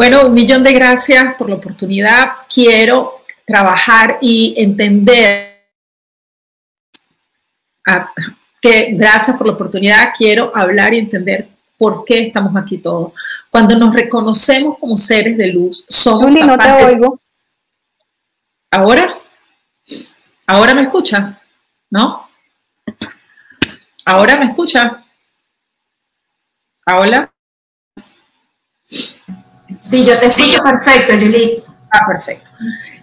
Bueno, un millón de gracias por la oportunidad. Quiero trabajar y entender que gracias por la oportunidad. Quiero hablar y entender por qué estamos aquí todos. Cuando nos reconocemos como seres de luz, somos Luli, no te oigo. ¿Ahora? ¿Ahora me escucha? ¿No? ¿Ahora me escucha? ¿Ahora? Sí, yo te escucho perfecto, Lilith. Ah, perfecto.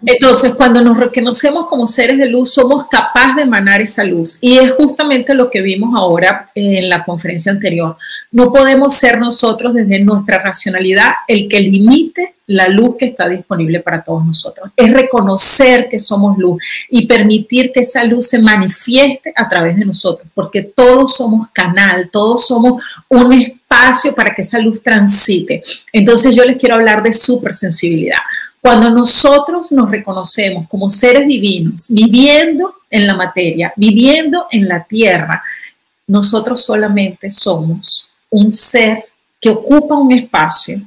Entonces, cuando nos reconocemos como seres de luz, somos capaces de emanar esa luz. Y es justamente lo que vimos ahora en la conferencia anterior. No podemos ser nosotros desde nuestra racionalidad el que limite la luz que está disponible para todos nosotros. Es reconocer que somos luz y permitir que esa luz se manifieste a través de nosotros, porque todos somos canal, todos somos un espacio para que esa luz transite. Entonces yo les quiero hablar de supersensibilidad. Cuando nosotros nos reconocemos como seres divinos, viviendo en la materia, viviendo en la tierra, nosotros solamente somos un ser que ocupa un espacio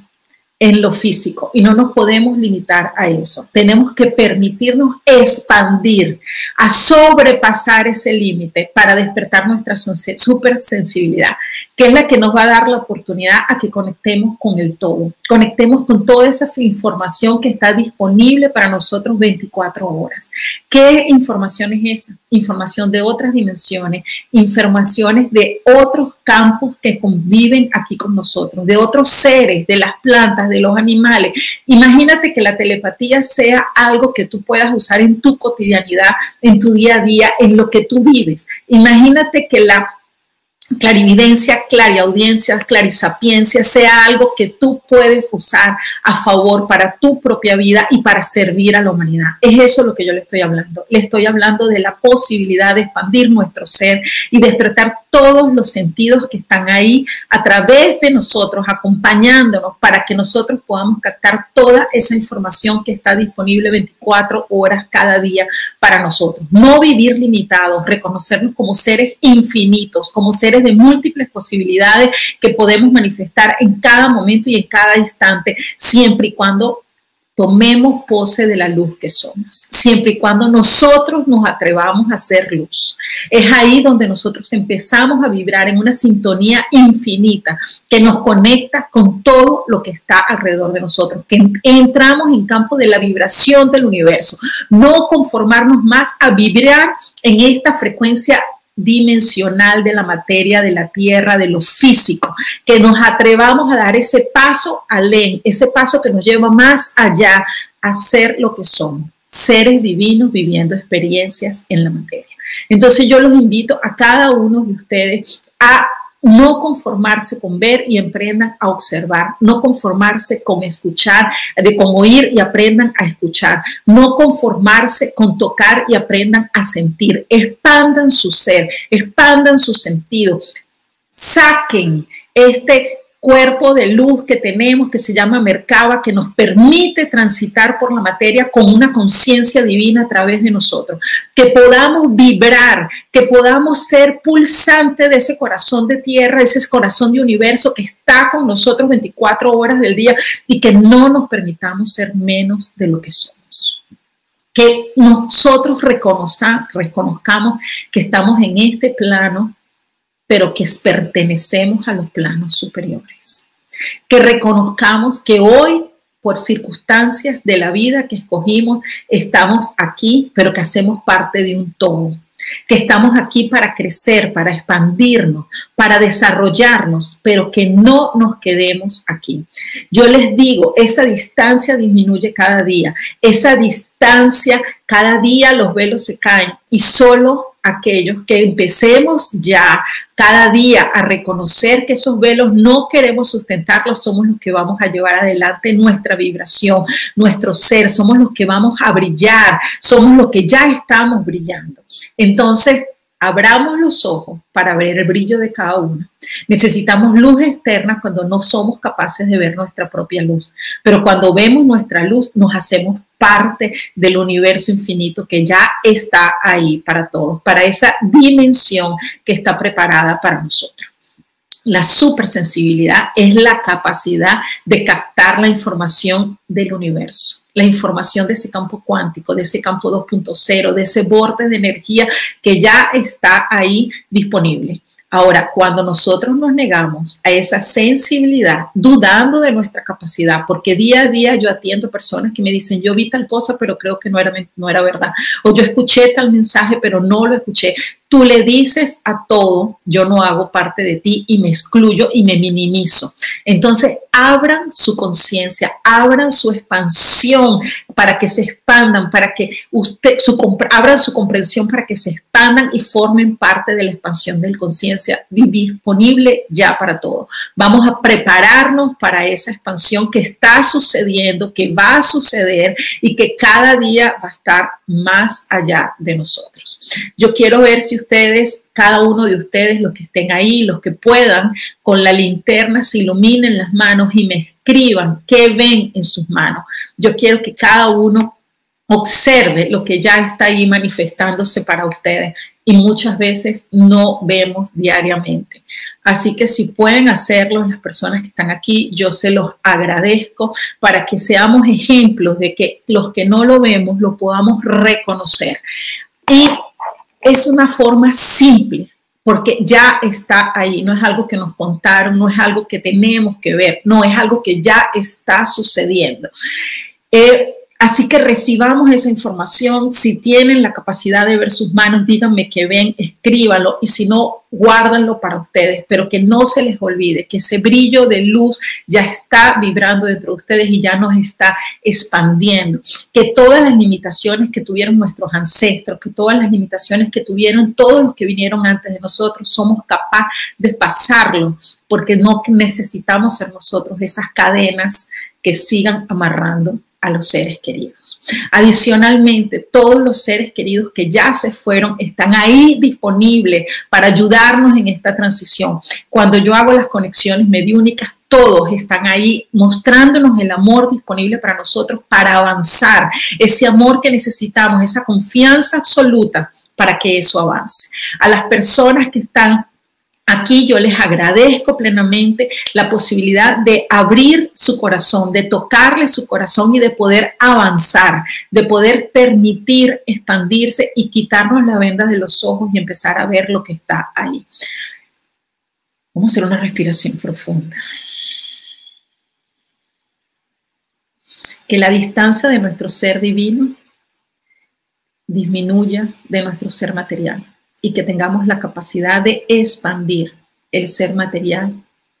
en lo físico y no nos podemos limitar a eso. Tenemos que permitirnos expandir, a sobrepasar ese límite para despertar nuestra supersensibilidad, que es la que nos va a dar la oportunidad a que conectemos con el todo, conectemos con toda esa información que está disponible para nosotros 24 horas. ¿Qué información es esa? Información de otras dimensiones, informaciones de otros campos que conviven aquí con nosotros, de otros seres, de las plantas, de los animales. Imagínate que la telepatía sea algo que tú puedas usar en tu cotidianidad, en tu día a día, en lo que tú vives. Imagínate que la clarividencia, clariaudiencia, clarisapiencia sea algo que tú puedes usar a favor para tu propia vida y para servir a la humanidad. Es eso lo que yo le estoy hablando. Le estoy hablando de la posibilidad de expandir nuestro ser y despertar todos los sentidos que están ahí a través de nosotros, acompañándonos para que nosotros podamos captar toda esa información que está disponible 24 horas cada día para nosotros. No vivir limitados, reconocernos como seres infinitos, como seres de múltiples posibilidades que podemos manifestar en cada momento y en cada instante, siempre y cuando tomemos pose de la luz que somos, siempre y cuando nosotros nos atrevamos a ser luz. Es ahí donde nosotros empezamos a vibrar en una sintonía infinita que nos conecta con todo lo que está alrededor de nosotros, que entramos en campo de la vibración del universo, no conformarnos más a vibrar en esta frecuencia dimensional de la materia, de la tierra, de lo físico, que nos atrevamos a dar ese paso alén, ese paso que nos lleva más allá a ser lo que somos, seres divinos viviendo experiencias en la materia. Entonces yo los invito a cada uno de ustedes a no conformarse con ver y aprendan a observar, no conformarse con escuchar, de con oír y aprendan a escuchar, no conformarse con tocar y aprendan a sentir, expandan su ser, expandan su sentido, saquen este cuerpo de luz que tenemos que se llama Merkaba, que nos permite transitar por la materia con una conciencia divina a través de nosotros, que podamos vibrar, que podamos ser pulsante de ese corazón de tierra, ese corazón de universo que está con nosotros 24 horas del día y que no nos permitamos ser menos de lo que somos. Que nosotros reconozcamos que estamos en este plano pero que pertenecemos a los planos superiores. Que reconozcamos que hoy, por circunstancias de la vida que escogimos, estamos aquí, pero que hacemos parte de un todo que estamos aquí para crecer, para expandirnos, para desarrollarnos, pero que no nos quedemos aquí. Yo les digo, esa distancia disminuye cada día, esa distancia, cada día los velos se caen y solo aquellos que empecemos ya cada día a reconocer que esos velos no queremos sustentarlos, somos los que vamos a llevar adelante nuestra vibración, nuestro ser, somos los que vamos a brillar, somos los que ya estamos brillando. Entonces, abramos los ojos para ver el brillo de cada uno. Necesitamos luz externa cuando no somos capaces de ver nuestra propia luz, pero cuando vemos nuestra luz nos hacemos parte del universo infinito que ya está ahí para todos, para esa dimensión que está preparada para nosotros. La supersensibilidad es la capacidad de captar la información del universo, la información de ese campo cuántico, de ese campo 2.0, de ese borde de energía que ya está ahí disponible. Ahora, cuando nosotros nos negamos a esa sensibilidad, dudando de nuestra capacidad, porque día a día yo atiendo personas que me dicen, yo vi tal cosa, pero creo que no era, no era verdad, o yo escuché tal mensaje, pero no lo escuché. Tú le dices a todo, yo no hago parte de ti y me excluyo y me minimizo. Entonces, abran su conciencia, abran su expansión para que se expandan, para que usted, abran su comprensión para que se expandan y formen parte de la expansión de la conciencia disponible ya para todo. Vamos a prepararnos para esa expansión que está sucediendo, que va a suceder y que cada día va a estar más allá de nosotros. Yo quiero ver si ustedes, cada uno de ustedes, los que estén ahí, los que puedan, con la linterna se iluminen las manos y me escriban qué ven en sus manos. Yo quiero que cada uno observe lo que ya está ahí manifestándose para ustedes y muchas veces no vemos diariamente. Así que si pueden hacerlo las personas que están aquí, yo se los agradezco para que seamos ejemplos de que los que no lo vemos lo podamos reconocer. Y es una forma simple, porque ya está ahí, no es algo que nos contaron, no es algo que tenemos que ver, no es algo que ya está sucediendo. Eh, Así que recibamos esa información. Si tienen la capacidad de ver sus manos, díganme que ven, escríbanlo y si no, guárdanlo para ustedes, pero que no se les olvide que ese brillo de luz ya está vibrando dentro de ustedes y ya nos está expandiendo. Que todas las limitaciones que tuvieron nuestros ancestros, que todas las limitaciones que tuvieron todos los que vinieron antes de nosotros, somos capaces de pasarlo, porque no necesitamos ser nosotros esas cadenas que sigan amarrando a los seres queridos. Adicionalmente, todos los seres queridos que ya se fueron están ahí disponibles para ayudarnos en esta transición. Cuando yo hago las conexiones mediúnicas, todos están ahí mostrándonos el amor disponible para nosotros para avanzar, ese amor que necesitamos, esa confianza absoluta para que eso avance. A las personas que están Aquí yo les agradezco plenamente la posibilidad de abrir su corazón, de tocarle su corazón y de poder avanzar, de poder permitir expandirse y quitarnos la venda de los ojos y empezar a ver lo que está ahí. Vamos a hacer una respiración profunda. Que la distancia de nuestro ser divino disminuya de nuestro ser material y que tengamos la capacidad de expandir el ser material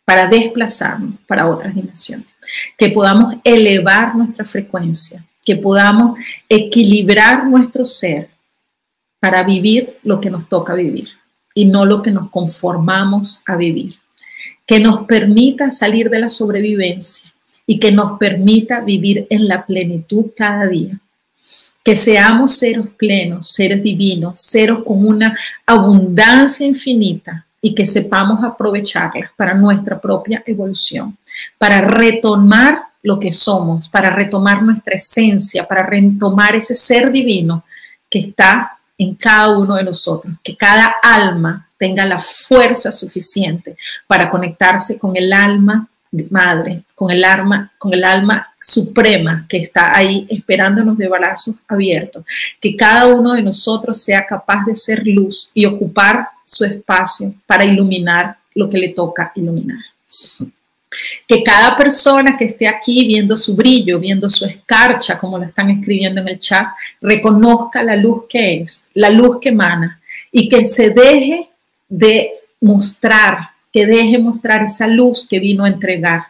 para desplazarnos para otras dimensiones, que podamos elevar nuestra frecuencia, que podamos equilibrar nuestro ser para vivir lo que nos toca vivir y no lo que nos conformamos a vivir, que nos permita salir de la sobrevivencia y que nos permita vivir en la plenitud cada día que seamos seres plenos, seres divinos, seres con una abundancia infinita y que sepamos aprovecharla para nuestra propia evolución, para retomar lo que somos, para retomar nuestra esencia, para retomar ese ser divino que está en cada uno de nosotros, que cada alma tenga la fuerza suficiente para conectarse con el alma madre, con el alma, con el alma suprema que está ahí esperándonos de brazos abiertos. Que cada uno de nosotros sea capaz de ser luz y ocupar su espacio para iluminar lo que le toca iluminar. Que cada persona que esté aquí viendo su brillo, viendo su escarcha, como lo están escribiendo en el chat, reconozca la luz que es, la luz que emana y que se deje de mostrar que deje mostrar esa luz que vino a entregar,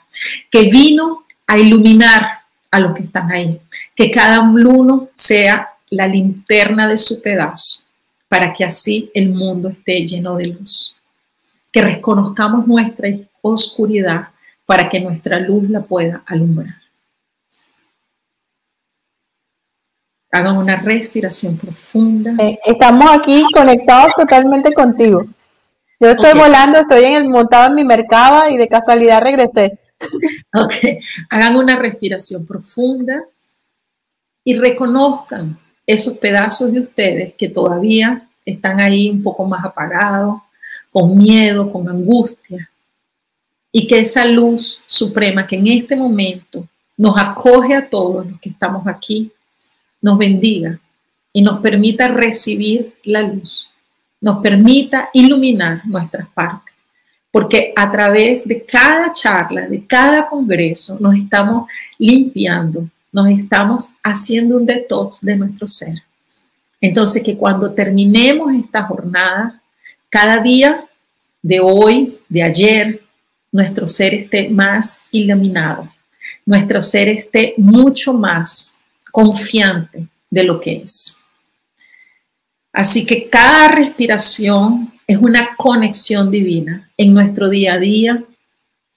que vino a iluminar a los que están ahí, que cada uno sea la linterna de su pedazo, para que así el mundo esté lleno de luz. Que reconozcamos nuestra oscuridad para que nuestra luz la pueda alumbrar. Hagan una respiración profunda. Eh, estamos aquí conectados totalmente contigo. Yo estoy volando, estoy en el, montado en mi mercado y de casualidad regresé. Ok, hagan una respiración profunda y reconozcan esos pedazos de ustedes que todavía están ahí un poco más apagados, con miedo, con angustia. y que esa luz suprema que en este momento nos acoge a todos los que estamos aquí, nos bendiga y nos permita recibir la luz, nos permita iluminar nuestras partes, porque a través de cada charla, de cada congreso, nos estamos limpiando, nos estamos haciendo un detox de nuestro ser. Entonces, que cuando terminemos esta jornada, cada día de hoy, de ayer, nuestro ser esté más iluminado, nuestro ser esté mucho más confiante de lo que es. Así que cada respiración es una conexión divina en nuestro día a día,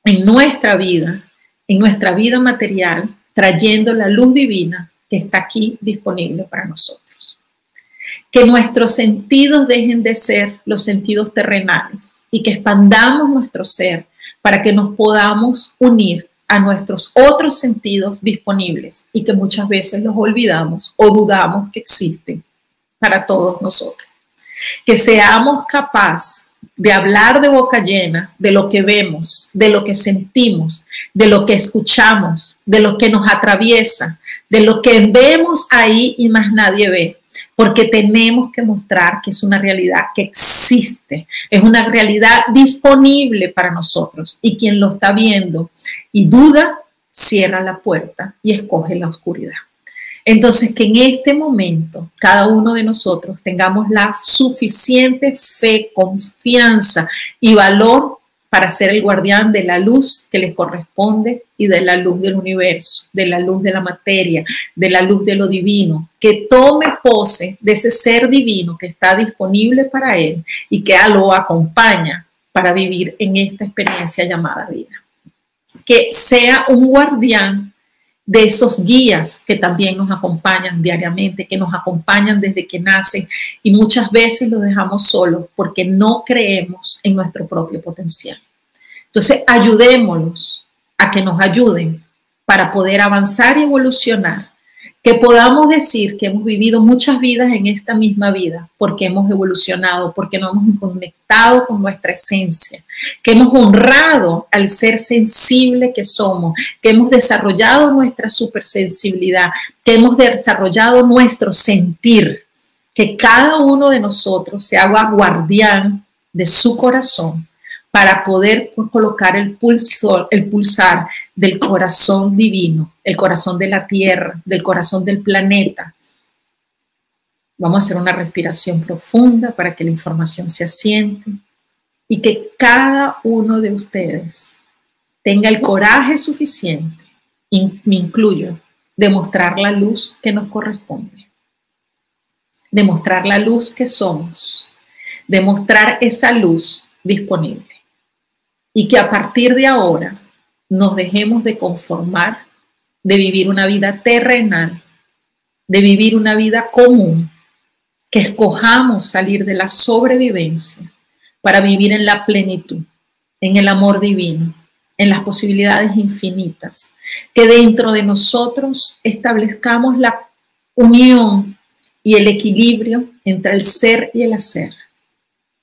en nuestra vida, en nuestra vida material, trayendo la luz divina que está aquí disponible para nosotros. Que nuestros sentidos dejen de ser los sentidos terrenales y que expandamos nuestro ser para que nos podamos unir a nuestros otros sentidos disponibles y que muchas veces los olvidamos o dudamos que existen para todos nosotros. Que seamos capaces de hablar de boca llena de lo que vemos, de lo que sentimos, de lo que escuchamos, de lo que nos atraviesa, de lo que vemos ahí y más nadie ve porque tenemos que mostrar que es una realidad que existe, es una realidad disponible para nosotros y quien lo está viendo y duda, cierra la puerta y escoge la oscuridad. Entonces, que en este momento cada uno de nosotros tengamos la suficiente fe, confianza y valor para ser el guardián de la luz que les corresponde y de la luz del universo, de la luz de la materia, de la luz de lo divino, que tome pose de ese ser divino que está disponible para él y que lo acompaña para vivir en esta experiencia llamada vida. Que sea un guardián de esos guías que también nos acompañan diariamente, que nos acompañan desde que nacen y muchas veces los dejamos solos porque no creemos en nuestro propio potencial. Entonces, ayudémoslos a que nos ayuden para poder avanzar y evolucionar, que podamos decir que hemos vivido muchas vidas en esta misma vida, porque hemos evolucionado, porque nos hemos conectado con nuestra esencia, que hemos honrado al ser sensible que somos, que hemos desarrollado nuestra supersensibilidad, que hemos desarrollado nuestro sentir, que cada uno de nosotros se haga guardián de su corazón para poder colocar el, el pulsar del corazón divino, el corazón de la tierra, del corazón del planeta. Vamos a hacer una respiración profunda para que la información se asiente y que cada uno de ustedes tenga el coraje suficiente, y me incluyo, de mostrar la luz que nos corresponde, de mostrar la luz que somos, de mostrar esa luz disponible y que a partir de ahora nos dejemos de conformar, de vivir una vida terrenal, de vivir una vida común, que escojamos salir de la sobrevivencia para vivir en la plenitud, en el amor divino, en las posibilidades infinitas, que dentro de nosotros establezcamos la unión y el equilibrio entre el ser y el hacer,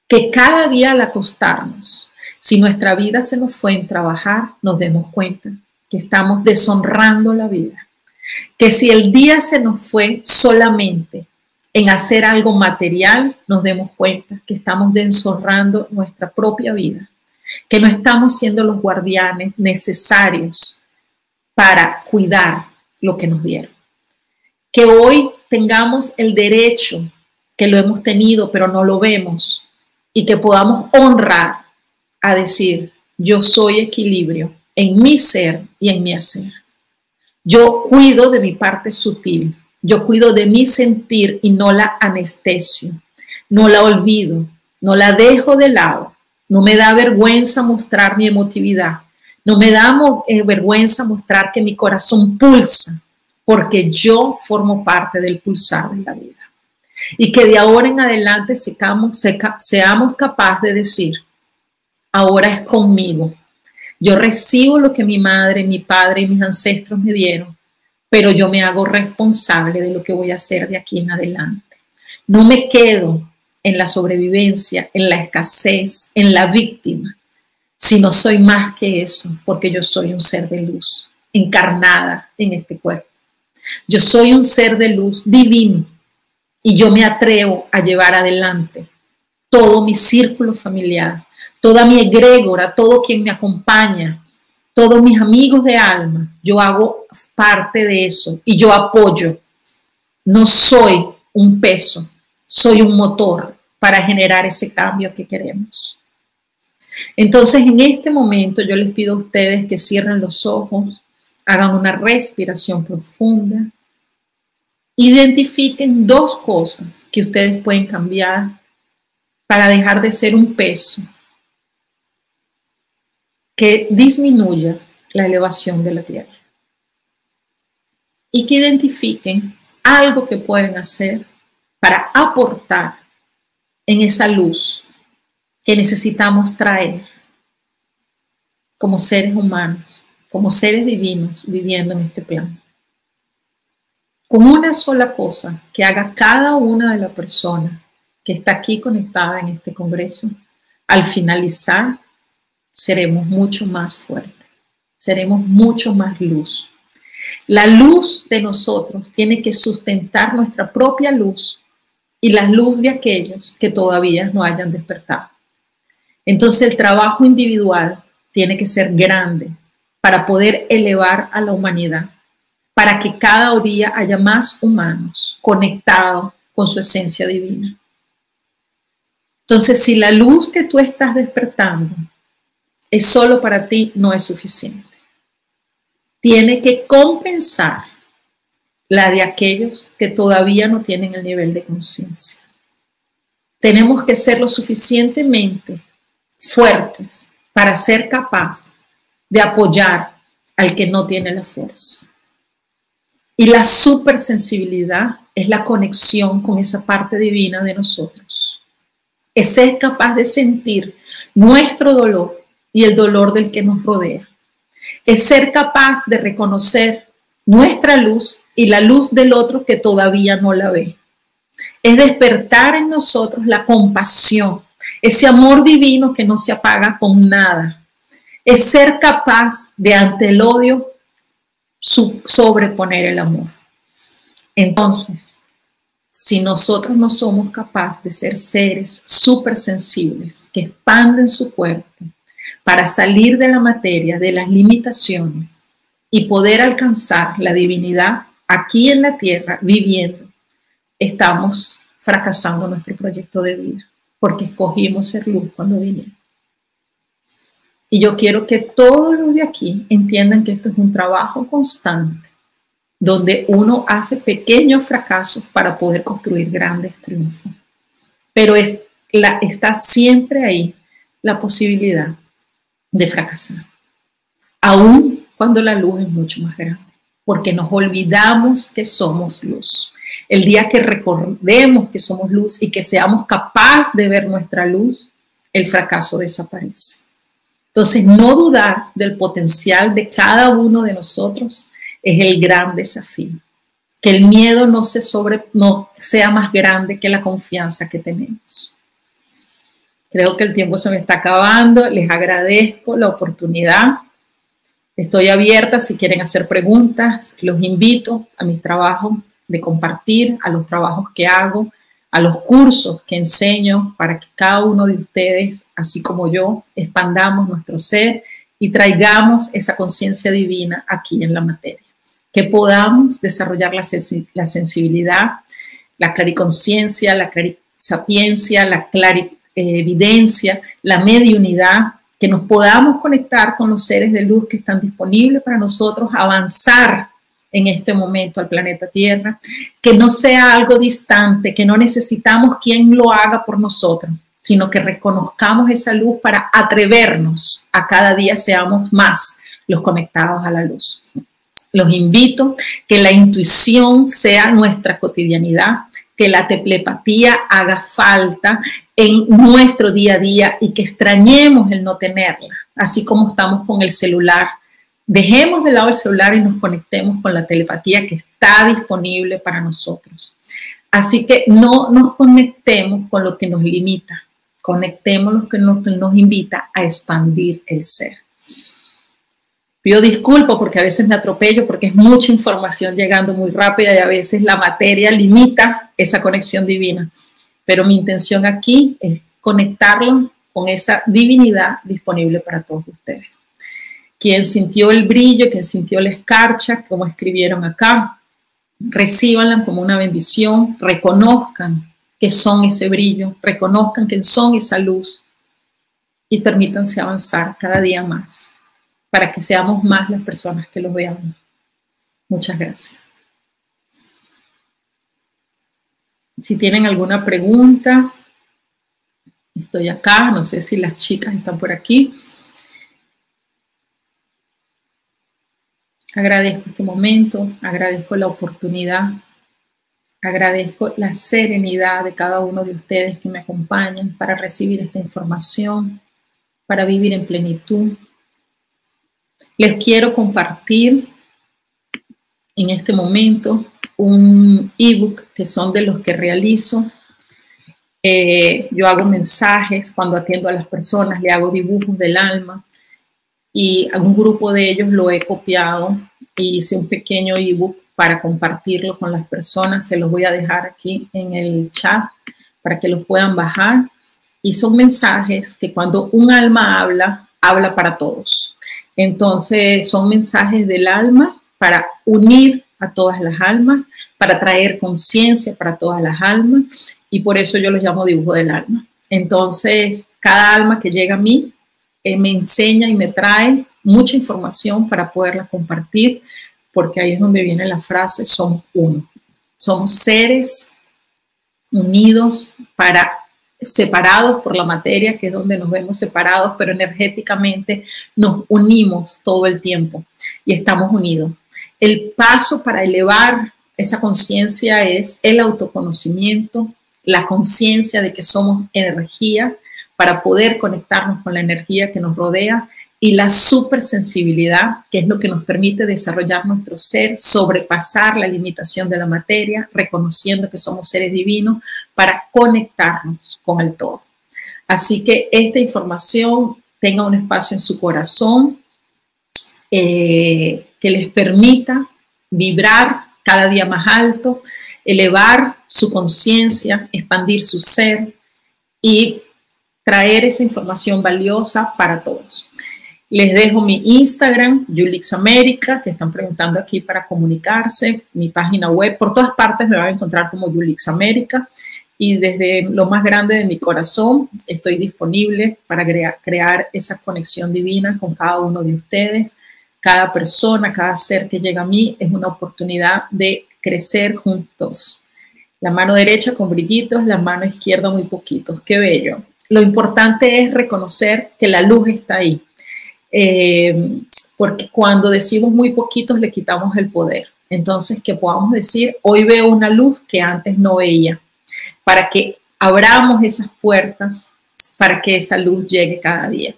que cada día al acostarnos si nuestra vida se nos fue en trabajar, nos demos cuenta que estamos deshonrando la vida. Que si el día se nos fue solamente en hacer algo material, nos demos cuenta que estamos deshonrando nuestra propia vida. Que no estamos siendo los guardianes necesarios para cuidar lo que nos dieron. Que hoy tengamos el derecho, que lo hemos tenido, pero no lo vemos, y que podamos honrar a decir, yo soy equilibrio en mi ser y en mi hacer. Yo cuido de mi parte sutil, yo cuido de mi sentir y no la anestesio, no la olvido, no la dejo de lado, no me da vergüenza mostrar mi emotividad, no me da eh, vergüenza mostrar que mi corazón pulsa, porque yo formo parte del pulsar de la vida. Y que de ahora en adelante seamos, seamos capaces de decir, ahora es conmigo. Yo recibo lo que mi madre, mi padre y mis ancestros me dieron, pero yo me hago responsable de lo que voy a hacer de aquí en adelante. No me quedo en la sobrevivencia, en la escasez, en la víctima, si no soy más que eso, porque yo soy un ser de luz, encarnada en este cuerpo. Yo soy un ser de luz divino y yo me atrevo a llevar adelante todo mi círculo familiar, toda mi egrégora, todo quien me acompaña, todos mis amigos de alma. Yo hago parte de eso y yo apoyo. No soy un peso, soy un motor para generar ese cambio que queremos. Entonces, en este momento yo les pido a ustedes que cierren los ojos, hagan una respiración profunda, identifiquen dos cosas que ustedes pueden cambiar para dejar de ser un peso que disminuya la elevación de la Tierra. Y que identifiquen algo que pueden hacer para aportar en esa luz que necesitamos traer como seres humanos, como seres divinos viviendo en este plano. Con una sola cosa que haga cada una de las personas que está aquí conectada en este congreso, al finalizar seremos mucho más fuertes, seremos mucho más luz. La luz de nosotros tiene que sustentar nuestra propia luz y la luz de aquellos que todavía no hayan despertado. Entonces el trabajo individual tiene que ser grande para poder elevar a la humanidad, para que cada día haya más humanos conectados con su esencia divina. Entonces, si la luz que tú estás despertando es solo para ti, no es suficiente. Tiene que compensar la de aquellos que todavía no tienen el nivel de conciencia. Tenemos que ser lo suficientemente fuertes para ser capaz de apoyar al que no tiene la fuerza. Y la supersensibilidad es la conexión con esa parte divina de nosotros. Es ser capaz de sentir nuestro dolor y el dolor del que nos rodea. Es ser capaz de reconocer nuestra luz y la luz del otro que todavía no la ve. Es despertar en nosotros la compasión, ese amor divino que no se apaga con nada. Es ser capaz de ante el odio sobreponer el amor. Entonces, si nosotros no somos capaces de ser seres súper sensibles que expanden su cuerpo para salir de la materia, de las limitaciones y poder alcanzar la divinidad aquí en la tierra viviendo, estamos fracasando nuestro proyecto de vida porque escogimos ser luz cuando vinimos. Y yo quiero que todos los de aquí entiendan que esto es un trabajo constante, donde uno hace pequeños fracasos para poder construir grandes triunfos. Pero está siempre ahí la posibilidad de fracasar, aun cuando la luz es mucho más grande, porque nos olvidamos que somos luz. El día que recordemos que somos luz y que seamos capaces de ver nuestra luz, el fracaso desaparece. Entonces, no dudar del potencial de cada uno de nosotros es el gran desafío. Que el miedo no, sea más grande que la confianza que tenemos. Creo que el tiempo se me está acabando. Les agradezco la oportunidad. Estoy abierta si quieren hacer preguntas. Los invito a mi trabajo de compartir, a los trabajos que hago, a los cursos que enseño para que cada uno de ustedes, así como yo, expandamos nuestro ser y traigamos esa conciencia divina aquí en la materia. Que podamos desarrollar la, sensibilidad, la clariconciencia, la clarisapiencia, la clarividencia, la mediunidad, que nos podamos conectar con los seres de luz que están disponibles para nosotros, avanzar en este momento al planeta Tierra, que no sea algo distante, que no necesitamos quien lo haga por nosotros, sino que reconozcamos esa luz para atrevernos a cada día seamos más los conectados a la luz. Los invito que la intuición sea nuestra cotidianidad, que la teplepatía haga falta en nuestro día a día y que extrañemos el no tenerla, así como estamos con el celular Dejemos de lado el celular y nos conectemos con la telepatía que está disponible para nosotros. Así que no nos conectemos con lo que nos limita, Conectemos lo que nos invita a expandir el ser. Pido disculpas porque a veces me atropello porque es mucha información llegando muy rápida y a veces la materia limita esa conexión divina. Pero mi intención aquí es conectarlo con esa divinidad disponible para todos ustedes. Quien sintió el brillo, quien sintió la escarcha, como escribieron acá, recíbanla como una bendición, reconozcan que son ese brillo, reconozcan que son esa luz y permítanse avanzar cada día más para que seamos más las personas que los veamos. Muchas gracias. Si tienen alguna pregunta, estoy acá, no sé si las chicas están por aquí. Agradezco este momento, agradezco la oportunidad, agradezco la serenidad de cada uno de ustedes que me acompañan para recibir esta información, para vivir en plenitud, les quiero compartir en este momento un ebook que son de los que realizo. Eh, yo hago mensajes cuando atiendo a las personas, le hago dibujos del alma y a un grupo de ellos lo he copiado y hice un pequeño ebook para compartirlo con las personas. Se los voy a dejar aquí en el chat para que los puedan bajar. Y son mensajes que cuando un alma habla, habla para todos. Entonces son mensajes del alma para unir a todas las almas, para traer conciencia para todas las almas y por eso yo los llamo dibujo del alma. Entonces, cada alma que llega a mí eh, me enseña y me trae mucha información para poderla compartir, porque ahí es donde viene la frase, somos uno. Somos seres unidos para separados por la materia, que es donde nos vemos separados, pero energéticamente nos unimos todo el tiempo y estamos unidos. El paso para elevar esa conciencia es el autoconocimiento, la conciencia de que somos energía para poder conectarnos con la energía que nos rodea y la supersensibilidad, que es lo que nos permite desarrollar nuestro ser, sobrepasar la limitación de la materia, reconociendo que somos seres divinos para conectarnos con el todo. Así que esta información tenga un espacio en su corazón eh, que les permita vibrar cada día más alto, elevar su conciencia, expandir su ser y traer esa información valiosa para todos. Les dejo mi Instagram, Julix América, que están preguntando aquí para comunicarse, mi página web, por todas partes me van a encontrar como Julix América y desde lo más grande de mi corazón estoy disponible para crear, esa conexión divina con cada uno de ustedes. Cada persona, cada ser que llega a mí es una oportunidad de crecer juntos. La mano derecha con brillitos, la mano izquierda muy poquitos. Qué bello. Lo importante es reconocer que la luz está ahí eh, porque cuando decimos muy poquitos le quitamos el poder. Entonces, que podamos decir, hoy veo una luz que antes no veía, para que abramos esas puertas, para que esa luz llegue cada día.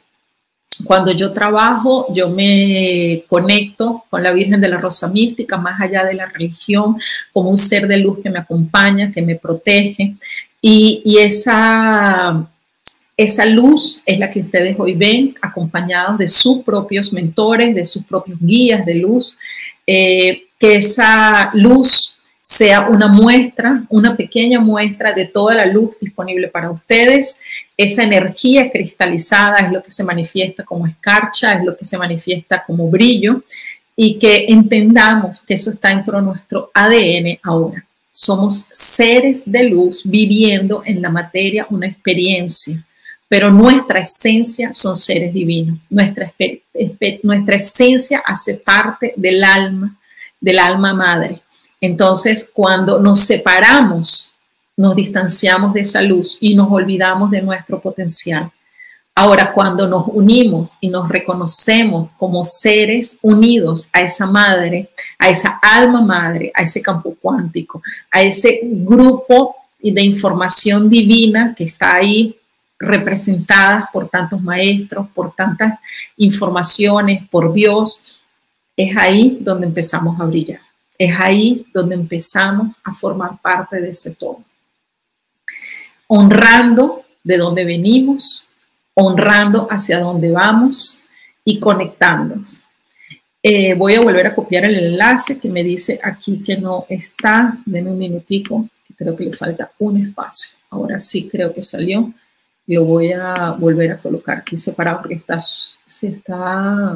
Cuando yo trabajo, yo me conecto con la Virgen de la Rosa Mística, más allá de la religión, como un ser de luz que me acompaña, que me protege. Y, y esa esa luz es la que ustedes hoy ven, acompañados de sus propios mentores, de sus propios guías de luz. Eh, que esa luz sea una muestra, una pequeña muestra de toda la luz disponible para ustedes. Esa energía cristalizada es lo que se manifiesta como escarcha, es lo que se manifiesta como brillo y que entendamos que eso está dentro de nuestro ADN ahora. Somos seres de luz viviendo en la materia una experiencia pero nuestra esencia son seres divinos. Nuestra, nuestra esencia hace parte del alma, del alma madre. Entonces, cuando nos separamos, nos distanciamos de esa luz y nos olvidamos de nuestro potencial. Ahora, cuando nos unimos y nos reconocemos como seres unidos a esa madre, a esa alma madre, a ese campo cuántico, a ese grupo de información divina que está ahí representadas por tantos maestros, por tantas informaciones, por Dios, es ahí donde empezamos a brillar. Es ahí donde empezamos a formar parte de ese todo. Honrando de dónde venimos, honrando hacia dónde vamos y conectándonos. Eh, voy a volver a copiar el enlace que me dice aquí que no está. Denme un minutico, que creo que le falta un espacio. Ahora sí creo que salió. Lo voy a volver a colocar aquí separado porque está, se está...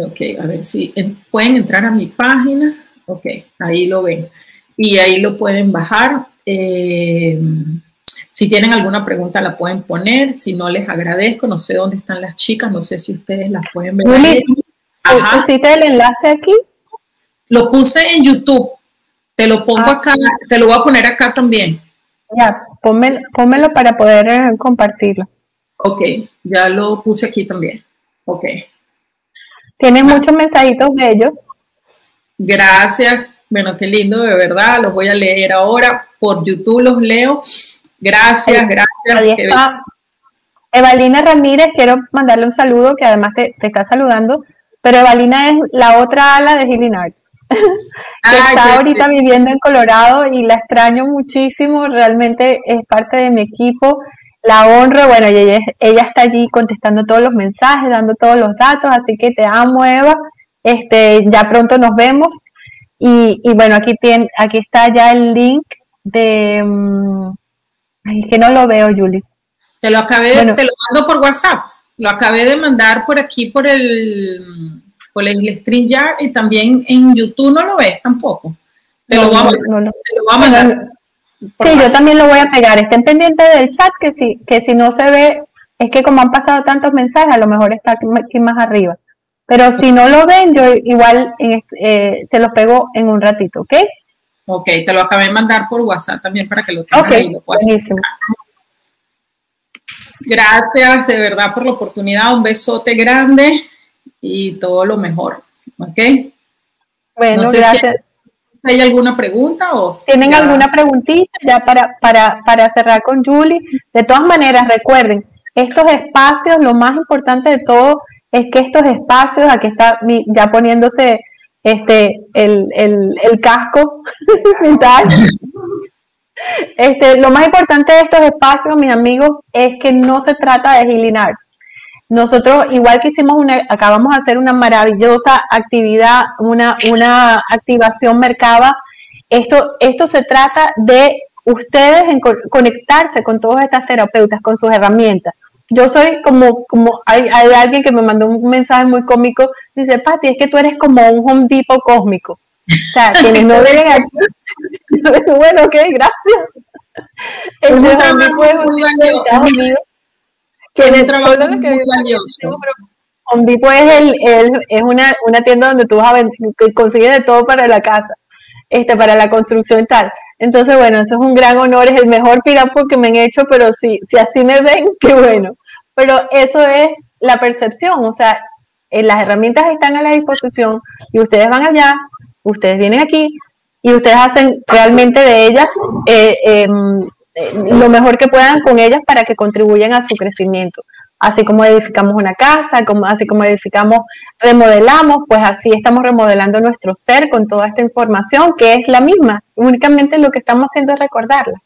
Ok, a ver si pueden entrar a mi página. Ok, ahí lo ven. Y ahí lo pueden bajar. Eh, si tienen alguna pregunta la pueden poner, si no les agradezco, no sé dónde están las chicas, no sé si ustedes las pueden ver. Juli, ¿pusiste el enlace aquí? Lo puse en YouTube, te lo pongo ah. acá, te lo voy a poner acá también. Ya, pónmelo, para poder eh, compartirlo. Ok, ya lo puse aquí también. Ok. Tienes ah. muchos mensajitos bellos. Gracias. Bueno, qué lindo, de verdad. Los voy a leer ahora. Por YouTube los leo. Gracias, gracias. Evalina Ramírez, quiero mandarle un saludo que además te, está saludando, pero Evalina es la otra ala de Healing Arts, que está ahorita viviendo en Colorado y la extraño muchísimo, realmente es parte de mi equipo, la honro, bueno, ella, ella está allí contestando todos los mensajes, dando todos los datos, así que te amo Eva, este, ya pronto nos vemos y, bueno, aquí, tiene, aquí está ya el link de... Mm, es que no lo veo, Julie. Te lo acabé, te lo mando por WhatsApp. Lo acabé de mandar por aquí por el, por el StreamYard y también en YouTube no lo ves tampoco. Te, lo, voy a, mandar. Sí, yo también lo voy a pegar. Estén pendientes del chat que si, que si no se ve, es que como han pasado tantos mensajes, a lo mejor está aquí más arriba. Pero si no lo ven, yo igual eh, se los pego en un ratito, ¿ok? Ok, te lo acabé de mandar por WhatsApp también para que lo tengas ahí. buenísimo. Gracias de verdad por la oportunidad. Un besote grande y todo lo mejor. ¿Ok? Bueno, gracias. hay, alguna pregunta o tienen alguna preguntita ya para, para, para cerrar con Julie. De todas maneras, recuerden, estos espacios, lo más importante de todo es que estos espacios, aquí está ya poniéndose este, el, casco Este, lo más importante de estos espacios, mis amigos, es que no se trata de Healing Arts. Nosotros, igual que hicimos una, acabamos de hacer una maravillosa actividad, una, una activación Mercaba, esto, esto se trata de ustedes en conectarse con todas estas terapeutas, con sus herramientas. Yo soy como, como hay, hay alguien que me mandó un mensaje muy cómico, dice, Pati, es que tú eres como un Home Depot cósmico. O sea, quienes no ven aquí, bueno, ok, gracias. Es un trabajo muy valioso. Quienes son que Home Depot es, el, el, es una, una tienda donde tú vas a ver, consigues de todo para la casa este, para la construcción y tal. Entonces, bueno, eso es un gran honor, es el mejor pirapo que me han hecho, pero si, si así me ven, qué bueno. Pero eso es la percepción, o sea, eh, las herramientas están a la disposición y ustedes van allá, ustedes vienen aquí y ustedes hacen realmente de ellas eh, eh, lo mejor que puedan con ellas para que contribuyan a su crecimiento así como edificamos una casa, como, así como edificamos, remodelamos, pues así estamos remodelando nuestro ser con toda esta información que es la misma. Únicamente lo que estamos haciendo es recordarla.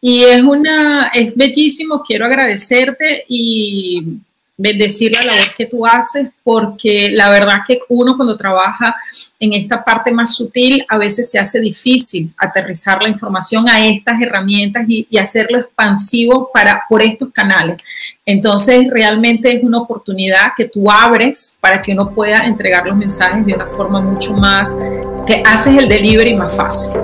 Y es una, es bellísimo, quiero agradecerte y bendecir la labor que tú haces, porque la verdad que uno cuando trabaja en esta parte más sutil, a veces se hace difícil aterrizar la información a estas herramientas y, hacerlo expansivo para, por estos canales. Entonces, realmente es una oportunidad que tú abres para que uno pueda entregar los mensajes de una forma mucho más, que haces el delivery más fácil.